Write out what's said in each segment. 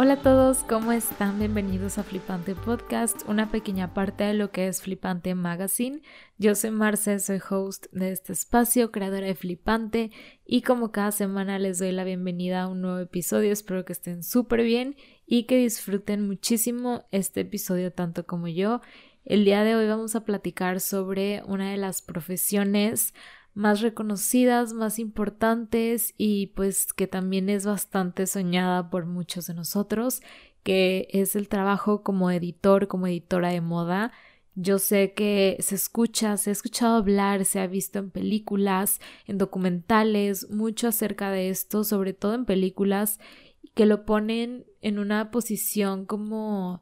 Hola a todos, ¿cómo están? Bienvenidos a Flipante Podcast, una pequeña parte de lo que es Flipante Magazine. Yo soy Marce, soy host de este espacio, creadora de Flipante, y como cada semana les doy la bienvenida a un nuevo episodio. Espero que estén súper bien y que disfruten muchísimo este episodio tanto como yo. El día de hoy vamos a platicar sobre una de las profesiones más reconocidas, más importantes y pues que también es bastante soñada por muchos de nosotros, que es el trabajo como editor, como editora de moda. Yo sé que se escucha, se ha escuchado hablar, se ha visto en películas, en documentales, mucho acerca de esto, sobre todo en películas que lo ponen en una posición como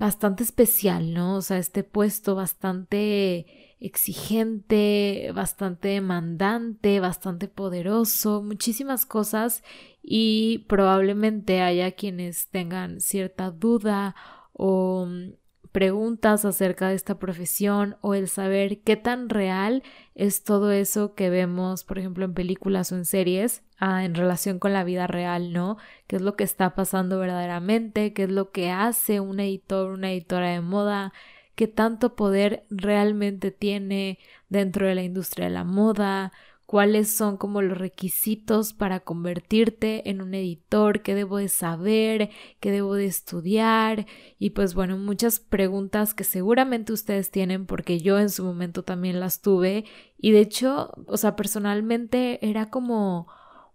bastante especial, ¿no? O sea, este puesto bastante exigente, bastante demandante, bastante poderoso, muchísimas cosas y probablemente haya quienes tengan cierta duda o mm, preguntas acerca de esta profesión o el saber qué tan real es todo eso que vemos, por ejemplo, en películas o en series ah, en relación con la vida real, ¿no? ¿Qué es lo que está pasando verdaderamente? ¿Qué es lo que hace un editor, una editora de moda? qué tanto poder realmente tiene dentro de la industria de la moda, cuáles son como los requisitos para convertirte en un editor, qué debo de saber, qué debo de estudiar y pues bueno, muchas preguntas que seguramente ustedes tienen porque yo en su momento también las tuve y de hecho, o sea, personalmente era como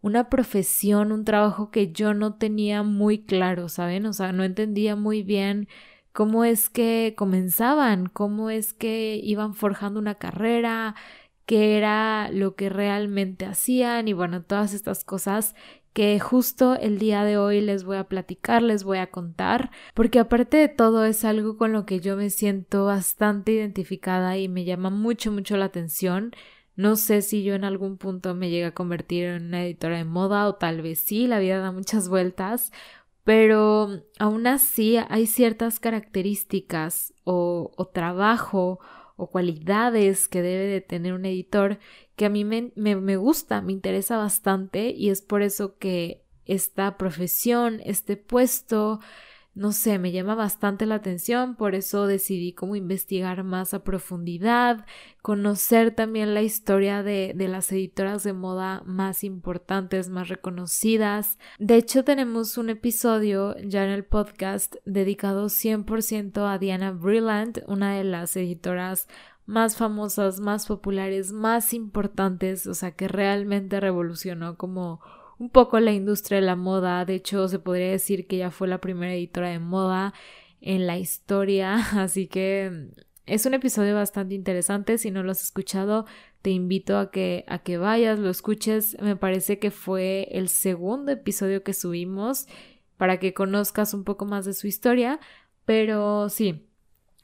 una profesión, un trabajo que yo no tenía muy claro, ¿saben? O sea, no entendía muy bien cómo es que comenzaban, cómo es que iban forjando una carrera, qué era lo que realmente hacían y bueno, todas estas cosas que justo el día de hoy les voy a platicar, les voy a contar, porque aparte de todo es algo con lo que yo me siento bastante identificada y me llama mucho, mucho la atención. No sé si yo en algún punto me llegue a convertir en una editora de moda o tal vez sí, la vida da muchas vueltas, pero aún así hay ciertas características o, o, trabajo o cualidades que debe de tener un editor que a mí me, me, me gusta, me interesa bastante y es por eso que esta profesión, este puesto, no sé, me llama bastante la atención, por eso decidí como investigar más a profundidad, conocer también la historia de, de, las editoras de moda más importantes, más reconocidas. De hecho, tenemos un episodio ya en el podcast dedicado 100% a Diana Brillant, una de las editoras más famosas, más populares, más importantes, o sea, que realmente revolucionó como un poco la industria de la moda. De hecho, se podría decir que ella fue la primera editora de moda en la historia. Así que mm, es un episodio bastante interesante. Si no lo has escuchado, te invito a que, a que vayas, lo escuches. Me parece que fue el segundo episodio que subimos para que conozcas un poco más de su historia. Pero sí,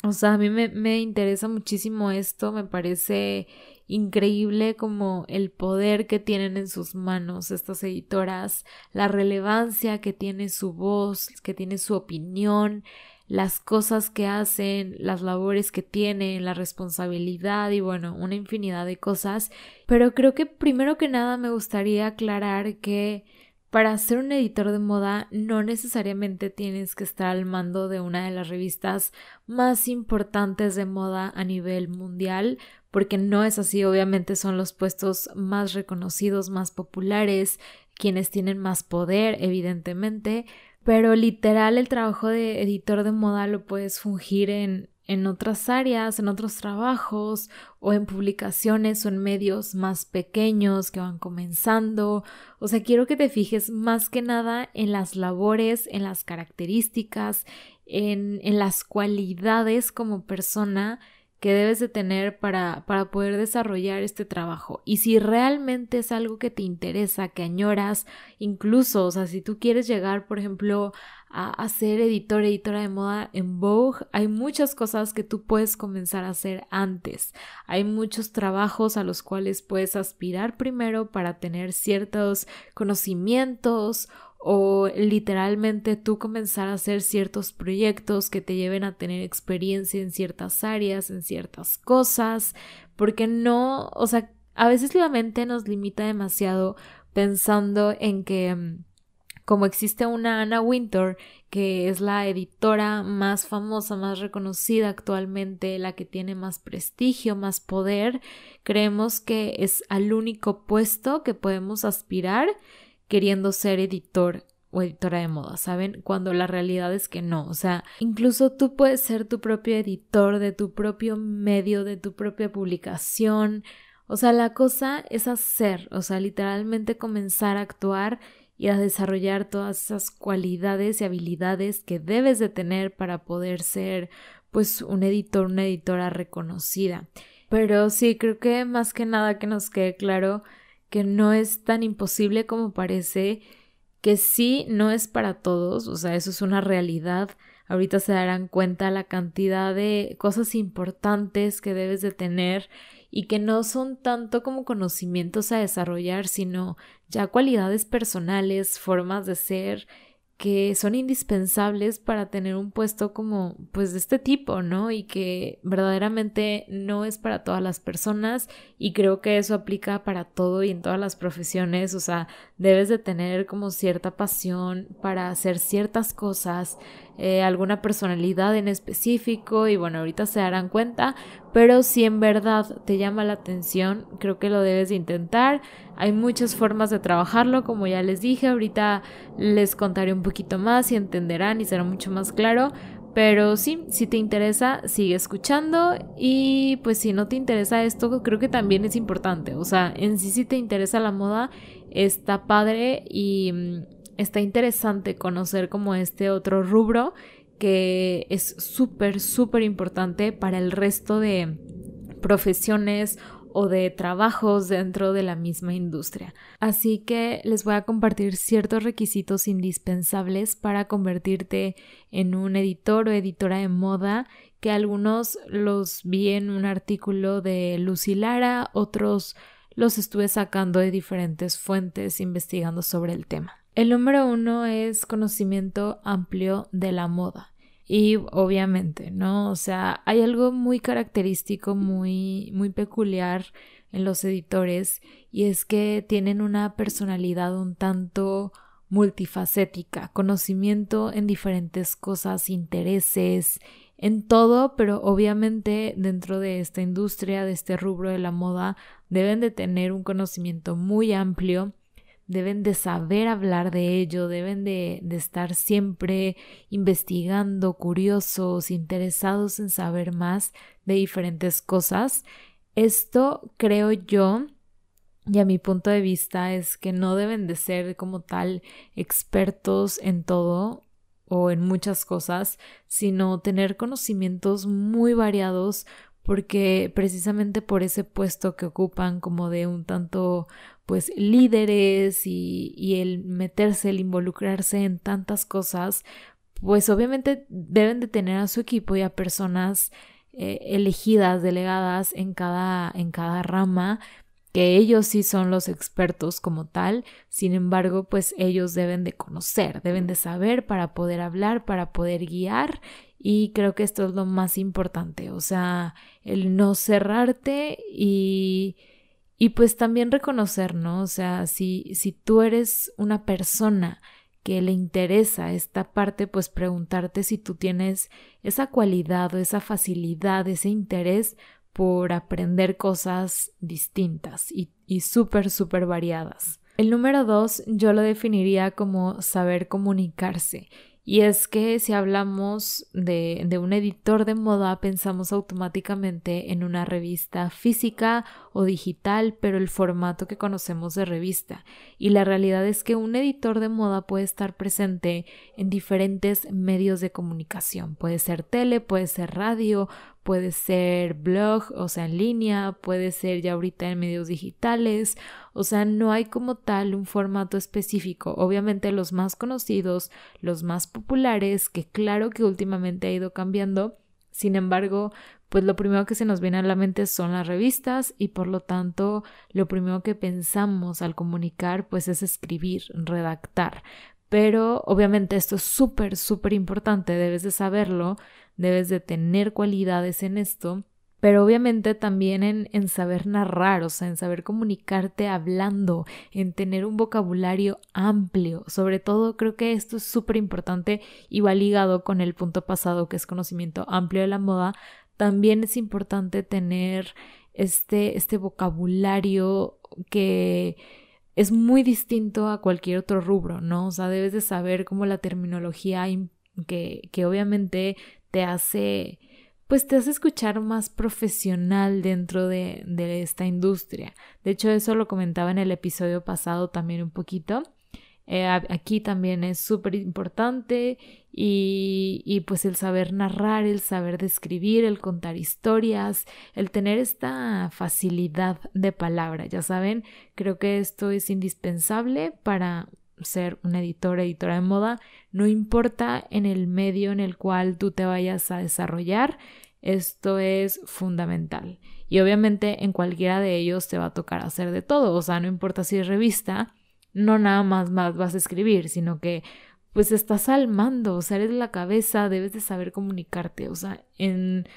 o sea, a mí me, me interesa muchísimo esto. Me parece increíble como el poder que tienen en sus manos estas editoras, la relevancia que tiene su voz, que tiene su opinión, las cosas que hacen, las labores que tienen, la responsabilidad y bueno, una infinidad de cosas. Pero creo que primero que nada me gustaría aclarar que para ser un editor de moda no necesariamente tienes que estar al mando de una de las revistas más importantes de moda a nivel mundial, porque no es así, obviamente son los puestos más reconocidos, más populares, quienes tienen más poder, evidentemente, pero literal el trabajo de editor de moda lo puedes fungir en en otras áreas, en otros trabajos o en publicaciones o en medios más pequeños que van comenzando. O sea, quiero que te fijes más que nada en las labores, en las características, en, en las cualidades como persona que debes de tener para, para poder desarrollar este trabajo. Y si realmente es algo que te interesa, que añoras, incluso, o sea, si tú quieres llegar, por ejemplo, a, a ser editor, editora de moda en Vogue, hay muchas cosas que tú puedes comenzar a hacer antes. Hay muchos trabajos a los cuales puedes aspirar primero para tener ciertos conocimientos o literalmente tú comenzar a hacer ciertos proyectos que te lleven a tener experiencia en ciertas áreas, en ciertas cosas, porque no, o sea, a veces la mente nos limita demasiado pensando en que mm, como existe una Anna Winter, que es la editora más famosa, más reconocida actualmente, la que tiene más prestigio, más poder, creemos que es al único puesto que podemos aspirar queriendo ser editor o editora de moda, ¿saben? Cuando la realidad es que no, o sea, incluso tú puedes ser tu propio editor de tu propio medio, de tu propia publicación, o sea, la cosa es hacer, o sea, literalmente comenzar a actuar y a desarrollar todas esas cualidades y habilidades que debes de tener para poder ser pues un editor, una editora reconocida. Pero sí, creo que más que nada que nos quede claro que no es tan imposible como parece, que sí no es para todos, o sea, eso es una realidad. Ahorita se darán cuenta la cantidad de cosas importantes que debes de tener y que no son tanto como conocimientos a desarrollar, sino ya cualidades personales, formas de ser que son indispensables para tener un puesto como pues de este tipo, ¿no? Y que verdaderamente no es para todas las personas y creo que eso aplica para todo y en todas las profesiones, o sea, debes de tener como cierta pasión para hacer ciertas cosas, eh, alguna personalidad en específico y bueno, ahorita se darán cuenta, pero si en verdad te llama la atención, creo que lo debes de intentar. Hay muchas formas de trabajarlo, como ya les dije, ahorita les contaré un poquito más y entenderán y será mucho más claro. Pero sí, si te interesa, sigue escuchando y pues si no te interesa esto, creo que también es importante. O sea, en sí si te interesa la moda, está padre y mm, está interesante conocer como este otro rubro que es súper, súper importante para el resto de profesiones o de trabajos dentro de la misma industria. Así que les voy a compartir ciertos requisitos indispensables para convertirte en un editor o editora de moda, que algunos los vi en un artículo de Lucy Lara, otros los estuve sacando de diferentes fuentes investigando sobre el tema. El número uno es conocimiento amplio de la moda. Y obviamente, ¿no? O sea, hay algo muy característico, muy, muy peculiar en los editores y es que tienen una personalidad un tanto multifacética, conocimiento en diferentes cosas, intereses, en todo, pero obviamente dentro de esta industria, de este rubro de la moda, deben de tener un conocimiento muy amplio deben de saber hablar de ello, deben de, estar siempre investigando, curiosos, interesados en saber más de diferentes cosas. Esto creo yo y a mi punto de vista es que no deben de ser como tal expertos en todo o en muchas cosas, sino tener conocimientos muy variados porque precisamente por ese puesto que ocupan como de un tanto pues líderes y, el meterse, el involucrarse en tantas cosas, pues obviamente deben de tener a su equipo y a personas eh, elegidas, delegadas en cada, en cada rama, que ellos sí son los expertos como tal, sin embargo, pues ellos deben de conocer, deben de saber para poder hablar, para poder guiar. Y creo que esto es lo más importante, o sea, el no cerrarte y y pues también reconocer, ¿no? O sea, si, si tú eres una persona que le interesa esta parte, pues preguntarte si tú tienes esa cualidad o esa facilidad, ese interés por aprender cosas distintas y, y súper, súper variadas. El número dos yo lo definiría como saber comunicarse y es que si hablamos de, de, un editor de moda, pensamos automáticamente en una revista física o digital, pero el formato que conocemos de revista. Y la realidad es que un editor de moda puede estar presente en diferentes medios de comunicación. Puede ser tele, puede ser radio, puede ser blog, o sea, en línea, puede ser ya ahorita en medios digitales, o sea, no hay como tal un formato específico. Obviamente los más conocidos, los más populares, que claro que últimamente ha ido cambiando, sin embargo, pues lo primero que se nos viene a la mente son las revistas y por lo tanto lo primero que pensamos al comunicar pues es escribir, redactar. Pero obviamente esto es súper, súper importante, debes de saberlo, debes de tener cualidades en esto, pero obviamente también en, en, saber narrar, o sea, en saber comunicarte hablando, en tener un vocabulario amplio. Sobre todo creo que esto es súper importante y va ligado con el punto pasado que es conocimiento amplio de la moda. También es importante tener este, este vocabulario que es muy distinto a cualquier otro rubro, ¿no? O sea, debes de saber cómo la terminología que, que obviamente te hace pues te hace escuchar más profesional dentro de, de, esta industria. De hecho, eso lo comentaba en el episodio pasado también un poquito. Eh, aquí también es súper importante y, y, pues el saber narrar, el saber describir, el contar historias, el tener esta facilidad de palabra, ya saben, creo que esto es indispensable para ser un editor, editora de moda, no importa en el medio en el cual tú te vayas a desarrollar, esto es fundamental. Y obviamente en cualquiera de ellos te va a tocar hacer de todo, o sea, no importa si es revista, no nada más, vas a escribir, sino que pues estás al mando, o sea, eres la cabeza, debes de saber comunicarte, o sea, en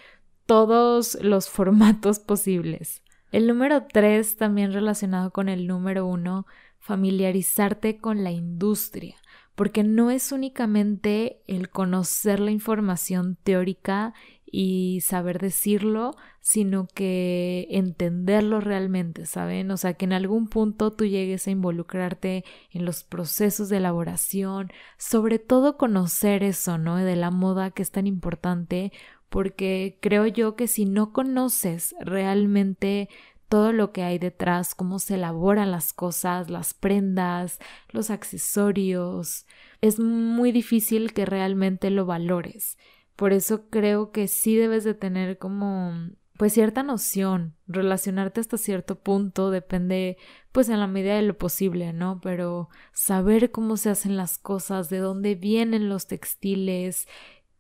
todos los formatos posibles. El número tres, también relacionado con el número uno, familiarizarte con la industria, porque no es únicamente el conocer la información teórica y saber decirlo, sino que entenderlo realmente, ¿saben? O sea, que en algún punto tú llegues a involucrarte en los procesos de elaboración, sobre todo conocer eso, ¿no? De la moda que es tan importante, porque creo yo que si no conoces realmente todo lo que hay detrás, cómo se elaboran las cosas, las prendas, los accesorios. Es muy difícil que realmente lo valores. Por eso creo que sí debes de tener como pues cierta noción, relacionarte hasta cierto punto, depende pues en la medida de lo posible, ¿no? Pero saber cómo se hacen las cosas, de dónde vienen los textiles,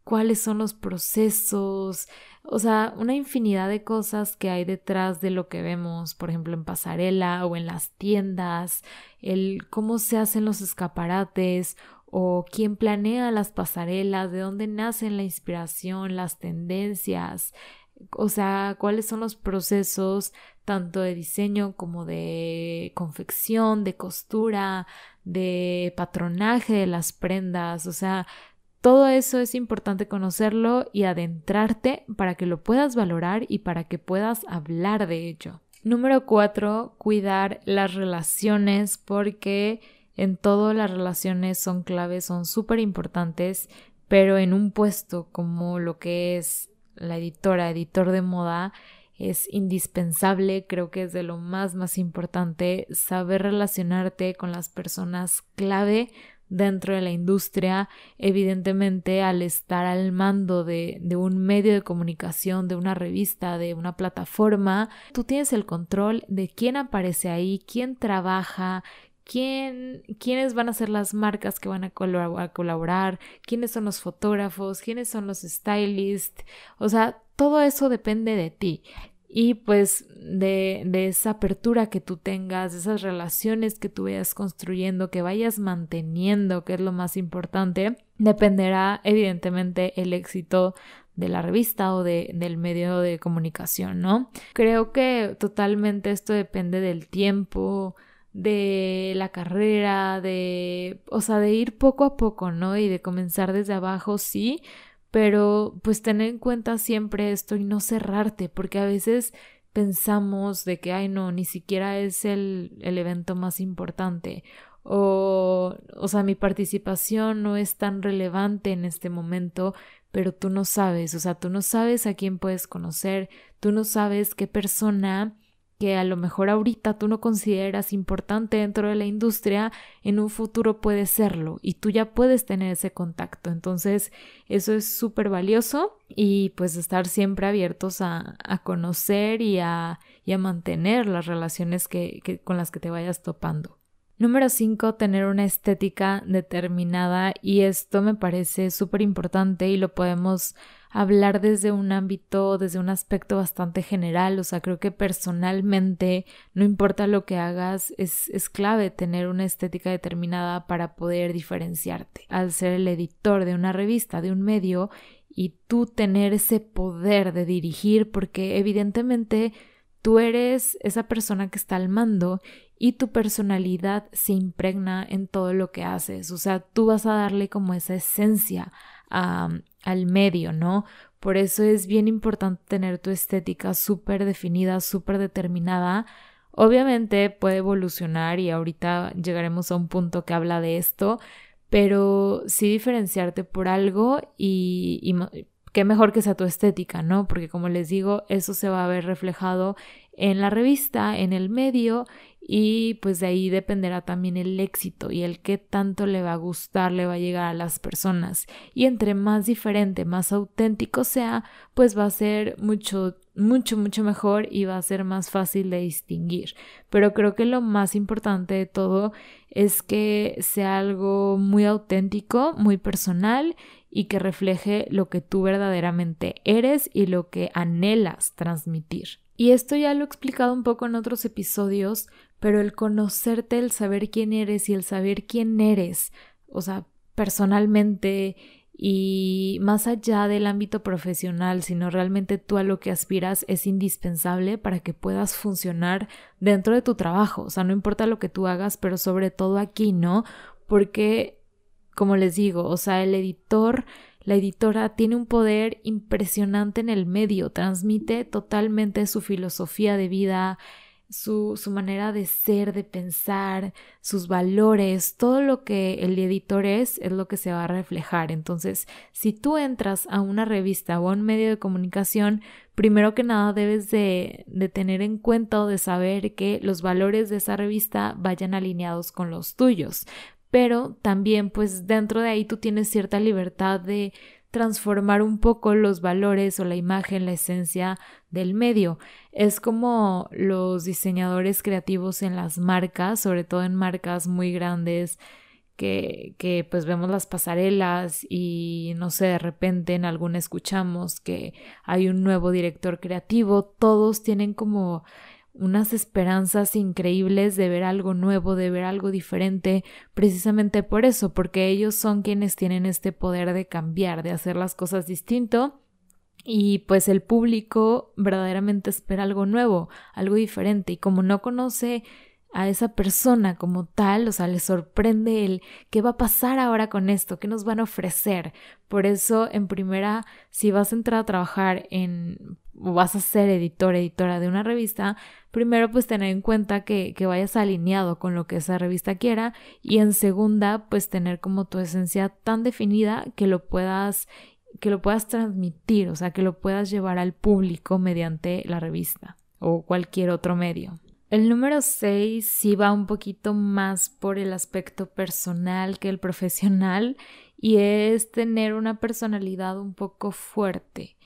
cuáles son los procesos, o sea, una infinidad de cosas que hay detrás de lo que vemos, por ejemplo, en pasarela o en las tiendas, el cómo se hacen los escaparates o quién planea las pasarelas, de dónde nacen la inspiración, las tendencias, o sea, cuáles son los procesos tanto de diseño como de confección, de costura, de patronaje de las prendas, o sea, todo eso es importante conocerlo y adentrarte para que lo puedas valorar y para que puedas hablar de ello. Número cuatro, cuidar las relaciones porque en todo las relaciones son claves, son súper importantes, pero en un puesto como lo que es la editora, editor de moda, es indispensable, creo que es de lo más más importante saber relacionarte con las personas clave dentro de la industria, evidentemente al estar al mando de, de, un medio de comunicación, de una revista, de una plataforma, tú tienes el control de quién aparece ahí, quién trabaja, quién, quiénes van a ser las marcas que van a, colaborar, quiénes son los fotógrafos, quiénes son los stylists, o sea, todo eso depende de ti. Y pues de, de, esa apertura que tú tengas, de esas relaciones que tú vayas construyendo, que vayas manteniendo, que es lo más importante, dependerá evidentemente el éxito de la revista o de, del medio de comunicación, ¿no? Creo que totalmente esto depende del tiempo, de la carrera, de, o sea, de ir poco a poco, ¿no? Y de comenzar desde abajo, sí, pero pues tener en cuenta siempre esto y no cerrarte, porque a veces pensamos de que, ay, no, ni siquiera es el, el evento más importante o, o sea, mi participación no es tan relevante en este momento, pero tú no sabes, o sea, tú no sabes a quién puedes conocer, tú no sabes qué persona que a lo mejor ahorita tú no consideras importante dentro de la industria, en un futuro puede serlo y tú ya puedes tener ese contacto. Entonces, eso es súper valioso y pues estar siempre abiertos a, a conocer y a, a, mantener las relaciones que, que, con las que te vayas topando. Número 5, tener una estética determinada y esto me parece súper importante y lo podemos hablar desde un ámbito, desde un aspecto bastante general, o sea, creo que personalmente, no importa lo que hagas, es, es clave tener una estética determinada para poder diferenciarte. Al ser el editor de una revista, de un medio, y tú tener ese poder de dirigir porque evidentemente tú eres esa persona que está al mando y tu personalidad se impregna en todo lo que haces. O sea, tú vas a darle como esa esencia al medio, ¿no? Por eso es bien importante tener tu estética súper definida, súper determinada. Obviamente puede evolucionar y ahorita llegaremos a un punto que habla de esto, pero sí diferenciarte por algo y, y qué mejor que sea tu estética, ¿no? Porque como les digo, eso se va a ver reflejado en la revista, en el medio y pues de ahí dependerá también el éxito y el qué tanto le va a gustar, le va a llegar a las personas. Y entre más diferente, más auténtico sea, pues va a ser mucho, mucho, mucho mejor y va a ser más fácil de distinguir. Pero creo que lo más importante de todo es que sea algo muy auténtico, muy personal y que refleje lo que tú verdaderamente eres y lo que anhelas transmitir. Y esto ya lo he explicado un poco en otros episodios, pero el conocerte, el saber quién eres y el saber quién eres, o sea, personalmente y más allá del ámbito profesional, sino realmente tú a lo que aspiras es indispensable para que puedas funcionar dentro de tu trabajo. O sea, no importa lo que tú hagas, pero sobre todo aquí, ¿no? Porque, como les digo, o sea, el editor la editora tiene un poder impresionante en el medio, transmite totalmente su filosofía de vida, su, su, manera de ser, de pensar, sus valores, todo lo que el editor es, es lo que se va a reflejar. Entonces, si tú entras a una revista o a un medio de comunicación, primero que nada debes de, de tener en cuenta o de saber que los valores de esa revista vayan alineados con los tuyos pero también pues dentro de ahí tú tienes cierta libertad de transformar un poco los valores o la imagen, la esencia del medio. Es como los diseñadores creativos en las marcas, sobre todo en marcas muy grandes, que, que pues vemos las pasarelas y no sé, de repente en alguna escuchamos que hay un nuevo director creativo, todos tienen como unas esperanzas increíbles de ver algo nuevo, de ver algo diferente, precisamente por eso, porque ellos son quienes tienen este poder de cambiar, de hacer las cosas distinto. Y pues el público verdaderamente espera algo nuevo, algo diferente. Y como no conoce a esa persona como tal, o sea, le sorprende el qué va a pasar ahora con esto, qué nos van a ofrecer. Por eso, en primera, si vas a entrar a trabajar en vas a ser editor, editora de una revista, primero pues tener en cuenta que, que vayas alineado con lo que esa revista quiera y en segunda pues tener como tu esencia tan definida que lo puedas que lo puedas transmitir, o sea, que lo puedas llevar al público mediante la revista o cualquier otro medio. El número 6 sí va un poquito más por el aspecto personal que el profesional y es tener una personalidad un poco fuerte.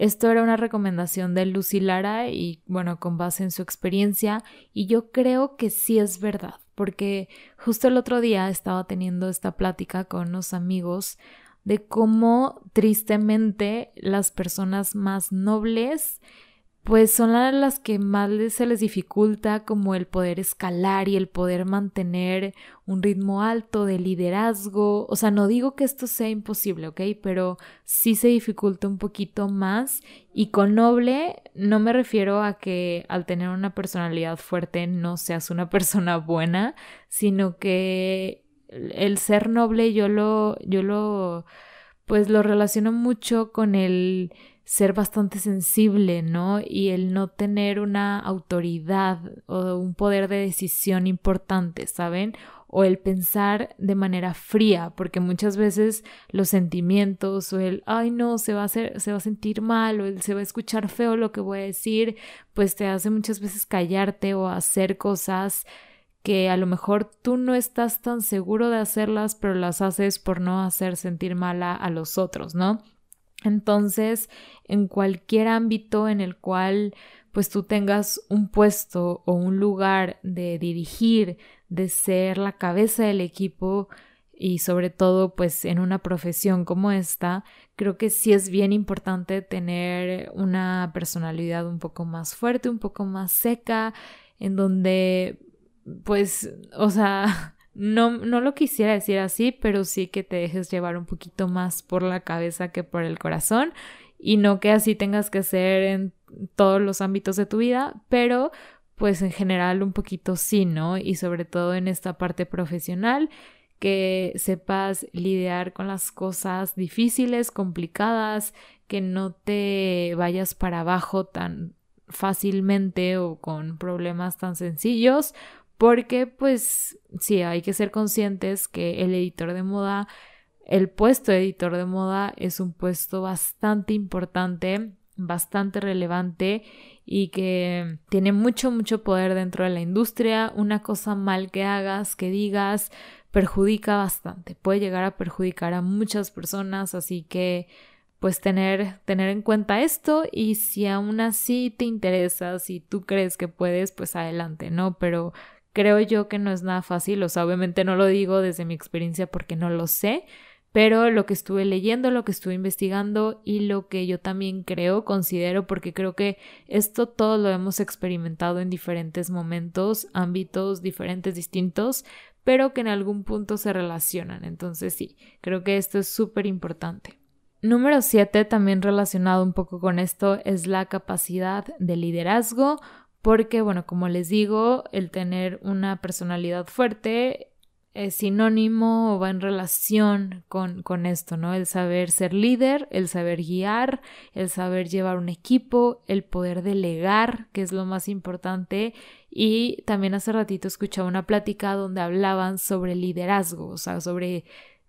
Esto era una recomendación de Lucy Lara y bueno, con base en su experiencia. Y yo creo que sí es verdad, porque justo el otro día estaba teniendo esta plática con unos amigos de cómo tristemente las personas más nobles pues son las que más se les dificulta como el poder escalar y el poder mantener un ritmo alto de liderazgo. O sea, no digo que esto sea imposible, ¿ok? Pero sí se dificulta un poquito más y con noble no me refiero a que al tener una personalidad fuerte no seas una persona buena, sino que el ser noble yo lo, yo lo, pues lo relaciono mucho con el ser bastante sensible, ¿no? Y el no tener una autoridad o un poder de decisión importante, ¿saben? O el pensar de manera fría, porque muchas veces los sentimientos o el, ay no, se va a sentir mal o el se va a escuchar feo lo que voy a decir, pues te hace muchas veces callarte o hacer cosas que a lo mejor tú no estás tan seguro de hacerlas, pero las haces por no hacer sentir mala a los otros, ¿no? Entonces, en cualquier ámbito en el cual pues tú tengas un puesto o un lugar de dirigir, de ser la cabeza del equipo y sobre todo pues en una profesión como esta, creo que sí es bien importante tener una personalidad un poco más fuerte, un poco más seca, en donde pues, o sea, no, no lo quisiera decir así, pero sí que te dejes llevar un poquito más por la cabeza que por el corazón y no que así tengas que ser en todos los ámbitos de tu vida, pero pues en general un poquito sí, ¿no? Y sobre todo en esta parte profesional, que sepas lidiar con las cosas difíciles, complicadas, que no te vayas para abajo tan fácilmente o con problemas tan sencillos, porque pues sí, hay que ser conscientes que el editor de moda, el puesto de editor de moda es un puesto bastante importante, bastante relevante y que tiene mucho, mucho poder dentro de la industria. Una cosa mal que hagas, que digas, perjudica bastante, puede llegar a perjudicar a muchas personas, así que pues tener, tener en cuenta esto y si aún así te interesa, si tú crees que puedes, pues adelante, ¿no? Pero creo yo que no es nada fácil, o sea, obviamente no lo digo desde mi experiencia porque no lo sé, pero lo que estuve leyendo, lo que estuve investigando y lo que yo también creo, considero, porque creo que esto todo lo hemos experimentado en diferentes momentos, ámbitos diferentes, distintos, pero que en algún punto se relacionan. Entonces sí, creo que esto es súper importante. Número 7, también relacionado un poco con esto, es la capacidad de liderazgo, porque, bueno, como les digo, el tener una personalidad fuerte es sinónimo o va en relación con, con esto, ¿no? El saber ser líder, el saber guiar, el saber llevar un equipo, el poder delegar, que es lo más importante. Y también hace ratito escuchaba una plática donde hablaban sobre liderazgo, o sea, sobre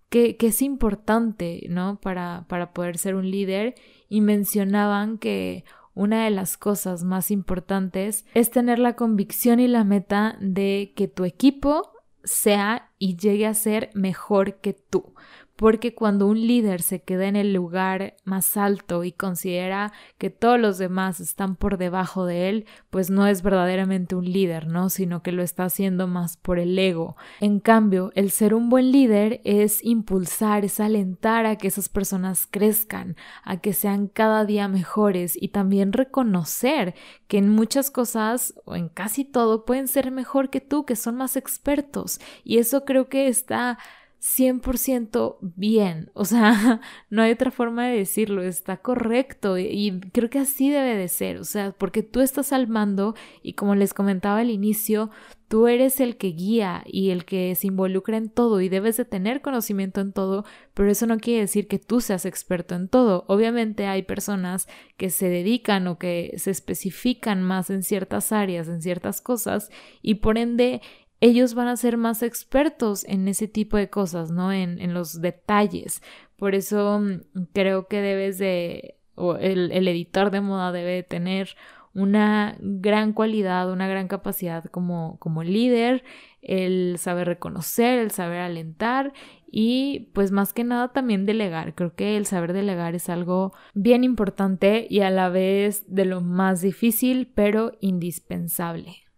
qué, qué es importante, ¿no? Para, para poder ser un líder. Y mencionaban que una de las cosas más importantes es tener la convicción y la meta de que tu equipo sea y llegue a ser mejor que tú porque cuando un líder se queda en el lugar más alto y considera que todos los demás están por debajo de él, pues no es verdaderamente un líder, ¿no? Sino que lo está haciendo más por el ego. En cambio, el ser un buen líder es impulsar, es alentar a que esas personas crezcan, a que sean cada día mejores y también reconocer que en muchas cosas o en casi todo pueden ser mejor que tú, que son más expertos. Y eso creo que está 100% bien, o sea, no hay otra forma de decirlo, está correcto y creo que así debe de ser, o sea, porque tú estás al mando y como les comentaba al inicio, tú eres el que guía y el que se involucra en todo y debes de tener conocimiento en todo, pero eso no quiere decir que tú seas experto en todo. Obviamente hay personas que se dedican o que se especifican más en ciertas áreas, en ciertas cosas y por ende ellos van a ser más expertos en ese tipo de cosas, ¿no? En, los detalles. Por eso mm, creo que debes de, o el, el editor de moda debe tener una gran cualidad, una gran capacidad como, como líder, el saber reconocer, el saber alentar y pues más que nada también delegar. Creo que el saber delegar es algo bien importante y a la vez de lo más difícil pero indispensable.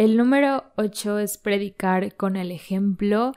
El número 8 es predicar con el ejemplo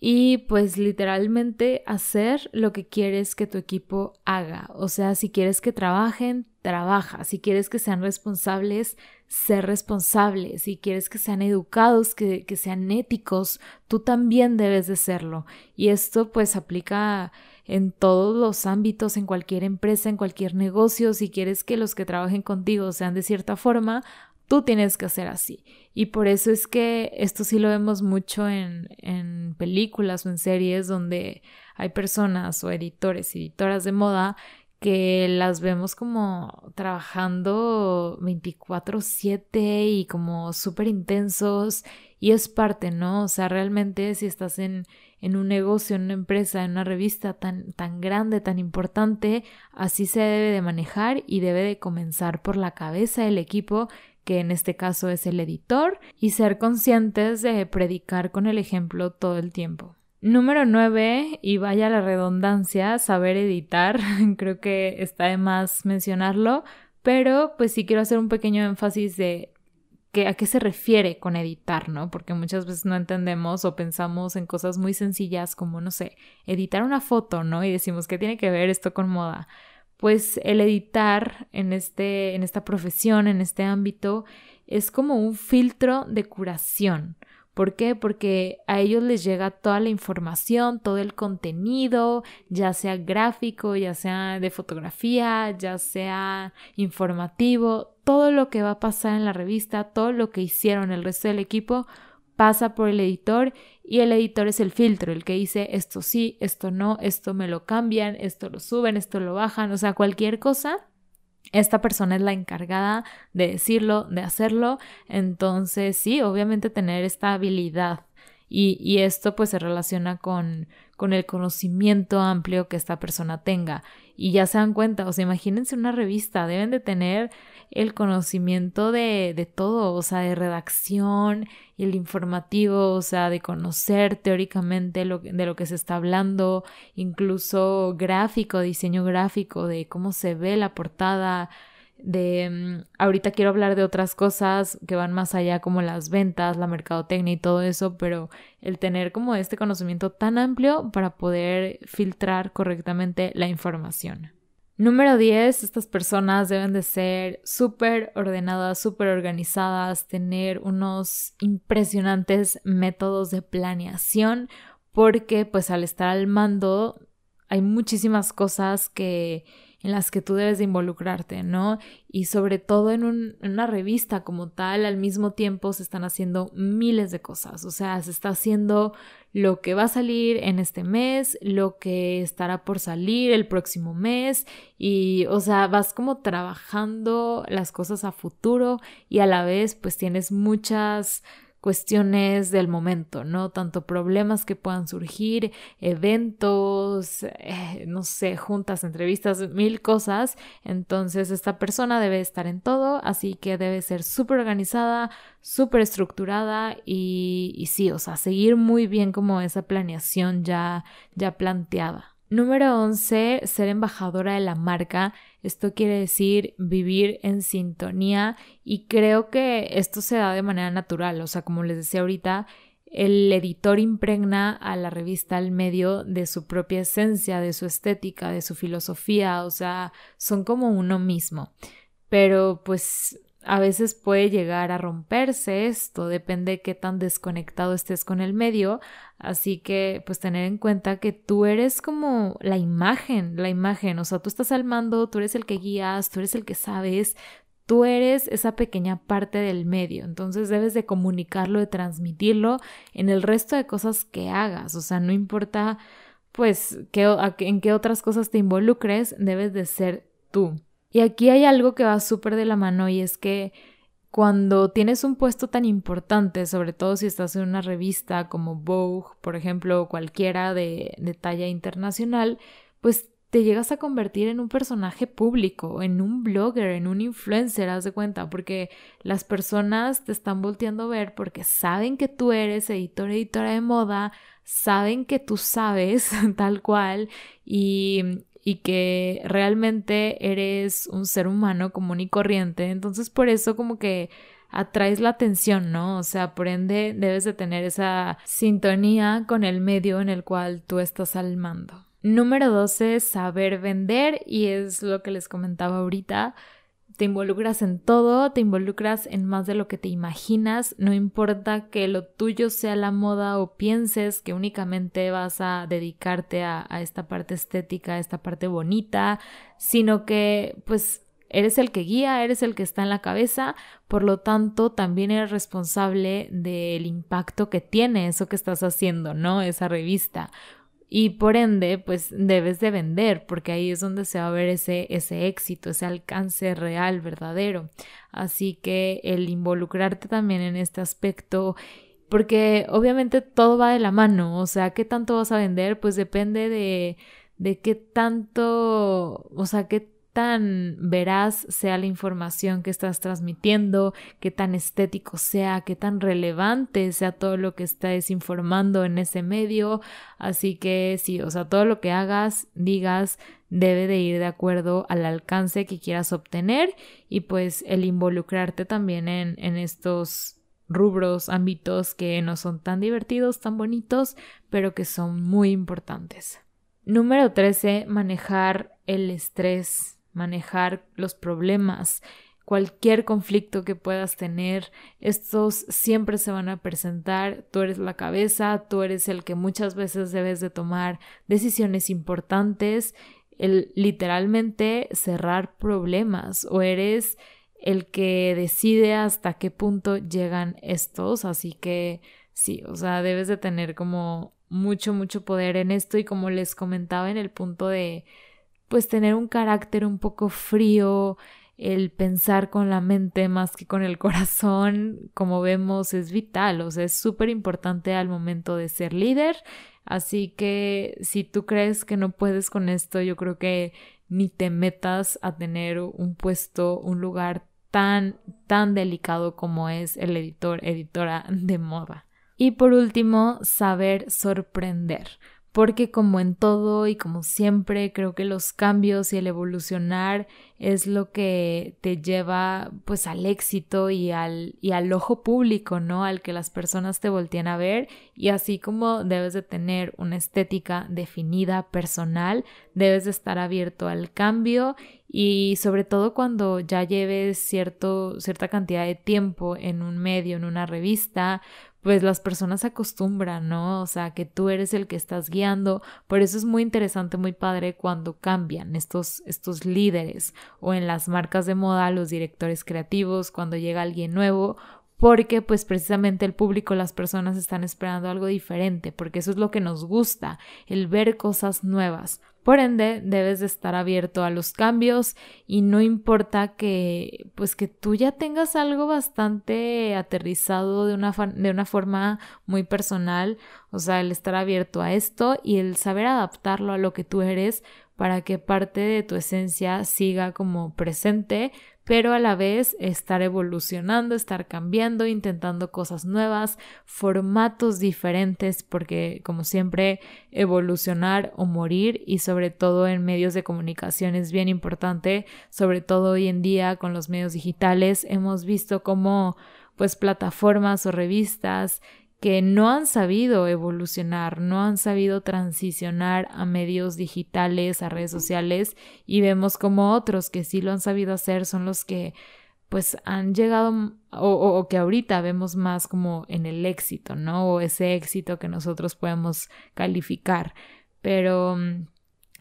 y pues literalmente hacer lo que quieres que tu equipo haga. O sea, si quieres que trabajen, trabaja. Si quieres que sean responsables, ser responsable. Si quieres que sean educados, que, que sean éticos, tú también debes de serlo. Y esto pues aplica en todos los ámbitos, en cualquier empresa, en cualquier negocio. Si quieres que los que trabajen contigo sean de cierta forma, tú tienes que hacer así. Y por eso es que esto sí lo vemos mucho en, en películas o en series donde hay personas o editores, editoras de moda que las vemos como trabajando 24/7 y como súper intensos y es parte, ¿no? O sea, realmente si estás en, en un negocio, en una empresa, en una revista tan, tan grande, tan importante, así se debe de manejar y debe de comenzar por la cabeza del equipo que en este caso es el editor, y ser conscientes de predicar con el ejemplo todo el tiempo. Número 9, y vaya la redundancia, saber editar, creo que está de más mencionarlo, pero pues sí quiero hacer un pequeño énfasis de que, a qué se refiere con editar, ¿no? Porque muchas veces no entendemos o pensamos en cosas muy sencillas como, no sé, editar una foto, ¿no? Y decimos, ¿qué tiene que ver esto con moda? Pues el editar en, este, en esta profesión, en este ámbito, es como un filtro de curación, ¿Por qué? Porque a ellos les llega toda la información, todo el contenido, ya sea gráfico, ya sea de fotografía, ya sea informativo, todo lo que va a pasar en la revista, todo lo que hicieron el resto del equipo pasa por el editor y el editor es el filtro, el que dice esto sí, esto no, esto me lo cambian, esto lo suben, esto lo bajan, o sea, cualquier cosa esta persona es la encargada de decirlo, de hacerlo. Entonces, sí, obviamente tener esta habilidad. Y, y, esto pues se relaciona con, con el conocimiento amplio que esta persona tenga. Y ya se dan cuenta, o sea, imagínense una revista, deben de tener el conocimiento de, de todo, o sea, de redacción el informativo, o sea, de conocer teóricamente lo, de lo que se está hablando, incluso gráfico, diseño gráfico, de cómo se ve la portada, de mm, ahorita quiero hablar de otras cosas que van más allá como las ventas, la mercadotecnia y todo eso, pero el tener como este conocimiento tan amplio para poder filtrar correctamente la información. Número 10, estas personas deben de ser súper ordenadas, súper organizadas, tener unos impresionantes métodos de planeación, porque pues al estar al mando hay muchísimas cosas que en las que tú debes de involucrarte, ¿no? Y sobre todo en, una revista como tal, al mismo tiempo se están haciendo miles de cosas, o sea, se está haciendo lo que va a salir en este mes, lo que estará por salir el próximo mes y, o sea, vas como trabajando las cosas a futuro y a la vez pues tienes muchas cuestiones del momento, ¿no? Tanto problemas que puedan surgir, eventos, eh, no sé, juntas, entrevistas, mil cosas. Entonces esta persona debe estar en todo, así que debe ser súper organizada, súper estructurada y, y sí, o sea, seguir muy bien como esa planeación ya, ya planteada. Número 11, ser embajadora de la marca. Esto quiere decir vivir en sintonía y creo que esto se da de manera natural. O sea, como les decía ahorita, el editor impregna a la revista al medio de su propia esencia, de su estética, de su filosofía. O sea, son como uno mismo. Pero pues a veces puede llegar a romperse esto, depende de qué tan desconectado estés con el medio, así que pues tener en cuenta que tú eres como la imagen, la imagen, o sea, tú estás al mando, tú eres el que guías, tú eres el que sabes, tú eres esa pequeña parte del medio, entonces debes de comunicarlo, de transmitirlo en el resto de cosas que hagas, o sea, no importa pues en qué otras cosas te involucres, debes de ser tú. Y aquí hay algo que va súper de la mano y es que cuando tienes un puesto tan importante, sobre todo si estás en una revista como Vogue, por ejemplo, o cualquiera de, de talla internacional, pues te llegas a convertir en un personaje público, en un blogger, en un influencer, haz de cuenta, porque las personas te están volteando a ver porque saben que tú eres editor, editora de moda, saben que tú sabes tal cual y, y que realmente eres un ser humano común y corriente. Entonces por eso como que atraes la atención, ¿no? O sea, por ende debes de tener esa sintonía con el medio en el cual tú estás al mando. Número 12, saber vender y es lo que les comentaba ahorita te involucras en todo, te involucras en más de lo que te imaginas, no importa que lo tuyo sea la moda o pienses que únicamente vas a dedicarte a, esta parte estética, a esta parte bonita, sino que pues eres el que guía, eres el que está en la cabeza, por lo tanto también eres responsable del impacto que tiene eso que estás haciendo, ¿no? Esa revista y por ende pues debes de vender porque ahí es donde se va a ver ese, ese éxito, ese alcance real, verdadero. Así que el involucrarte también en este aspecto porque obviamente todo va de la mano, o sea, ¿qué tanto vas a vender? Pues depende de, de qué tanto, o sea, qué tan veraz sea la información que estás transmitiendo, qué tan estético sea, qué tan relevante sea todo lo que estés informando en ese medio. Así que sí, o sea, todo lo que hagas, digas, debe de ir de acuerdo al alcance que quieras obtener y pues el involucrarte también en, en estos rubros, ámbitos que no son tan divertidos, tan bonitos, pero que son muy importantes. Número 13, manejar el estrés manejar los problemas. cualquier conflicto que puedas tener, estos siempre se van a presentar, tú eres la cabeza, tú eres el que muchas veces debes de tomar decisiones importantes, el literalmente cerrar problemas o eres el que decide hasta qué punto llegan estos, así que sí, o sea, debes de tener como mucho, mucho poder en esto y como les comentaba en el punto de pues tener un carácter un poco frío, el pensar con la mente más que con el corazón, como vemos, es vital, o sea, es súper importante al momento de ser líder. Así que si tú crees que no puedes con esto, yo creo que ni te metas a tener un puesto, un lugar tan, tan delicado como es el editor, editora de moda. Y por último, saber sorprender porque como en todo y como siempre creo que los cambios y el evolucionar es lo que te lleva pues al éxito y al, y al ojo público, ¿no? Al que las personas te volteen a ver y así como debes de tener una estética definida, personal, debes de estar abierto al cambio y sobre todo cuando ya lleves cierto, cierta cantidad de tiempo en un medio, en una revista, pues las personas se acostumbran, ¿no? O sea, que tú eres el que estás guiando. Por eso es muy interesante, muy padre cuando cambian estos, estos líderes o en las marcas de moda, los directores creativos, cuando llega alguien nuevo porque pues precisamente el público, las personas están esperando algo diferente, porque eso es lo que nos gusta, el ver cosas nuevas. Por ende, debes de estar abierto a los cambios y no importa que pues que tú ya tengas algo bastante aterrizado de una, de una forma muy personal, o sea, el estar abierto a esto y el saber adaptarlo a lo que tú eres para que parte de tu esencia siga como presente, pero a la vez estar evolucionando, estar cambiando, intentando cosas nuevas, formatos diferentes, porque como siempre evolucionar o morir y sobre todo en medios de comunicación es bien importante, sobre todo hoy en día con los medios digitales. Hemos visto cómo pues plataformas o revistas que no han sabido evolucionar, no han sabido transicionar a medios digitales, a redes sociales y vemos como otros que sí lo han sabido hacer son los que pues han llegado o, o, que ahorita vemos más como en el éxito, ¿no? O ese éxito que nosotros podemos calificar. Pero mm,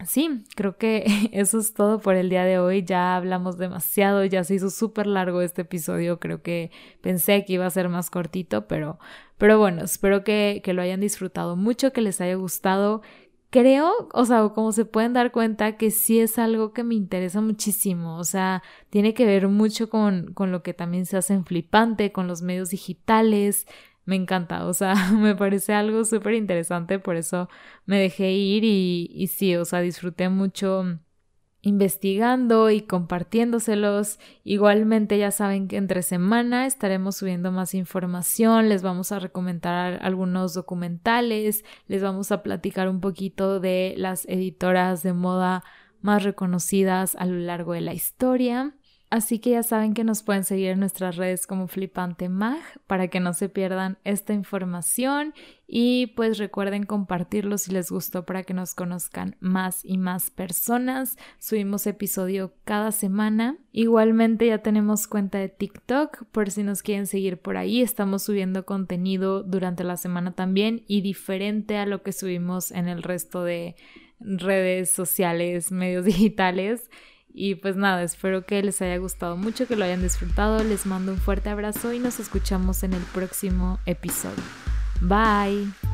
Sí, creo que eso es todo por el día de hoy. Ya hablamos demasiado, ya se hizo súper largo este episodio. Creo que pensé que iba a ser más cortito, pero, pero bueno, espero que, que lo hayan disfrutado mucho, que les haya gustado. Creo, o sea, como se pueden dar cuenta, que sí es algo que me interesa muchísimo. O sea, tiene que ver mucho con, con lo que también se hace en Flipante, con los medios digitales me encanta, o sea, me parece algo súper interesante, por eso me dejé ir y, y sí, o sea, disfruté mucho investigando y compartiéndoselos. Igualmente ya saben que entre semana estaremos subiendo más información, les vamos a recomendar algunos documentales, les vamos a platicar un poquito de las editoras de moda más reconocidas a lo largo de la historia. Así que ya saben que nos pueden seguir en nuestras redes como Flipante Mag para que no se pierdan esta información y pues recuerden compartirlo si les gustó para que nos conozcan más y más personas. Subimos episodio cada semana. Igualmente ya tenemos cuenta de TikTok por si nos quieren seguir por ahí. Estamos subiendo contenido durante la semana también y diferente a lo que subimos en el resto de redes sociales, medios digitales. Y pues nada, espero que les haya gustado mucho, que lo hayan disfrutado. Les mando un fuerte abrazo y nos escuchamos en el próximo episodio. Bye.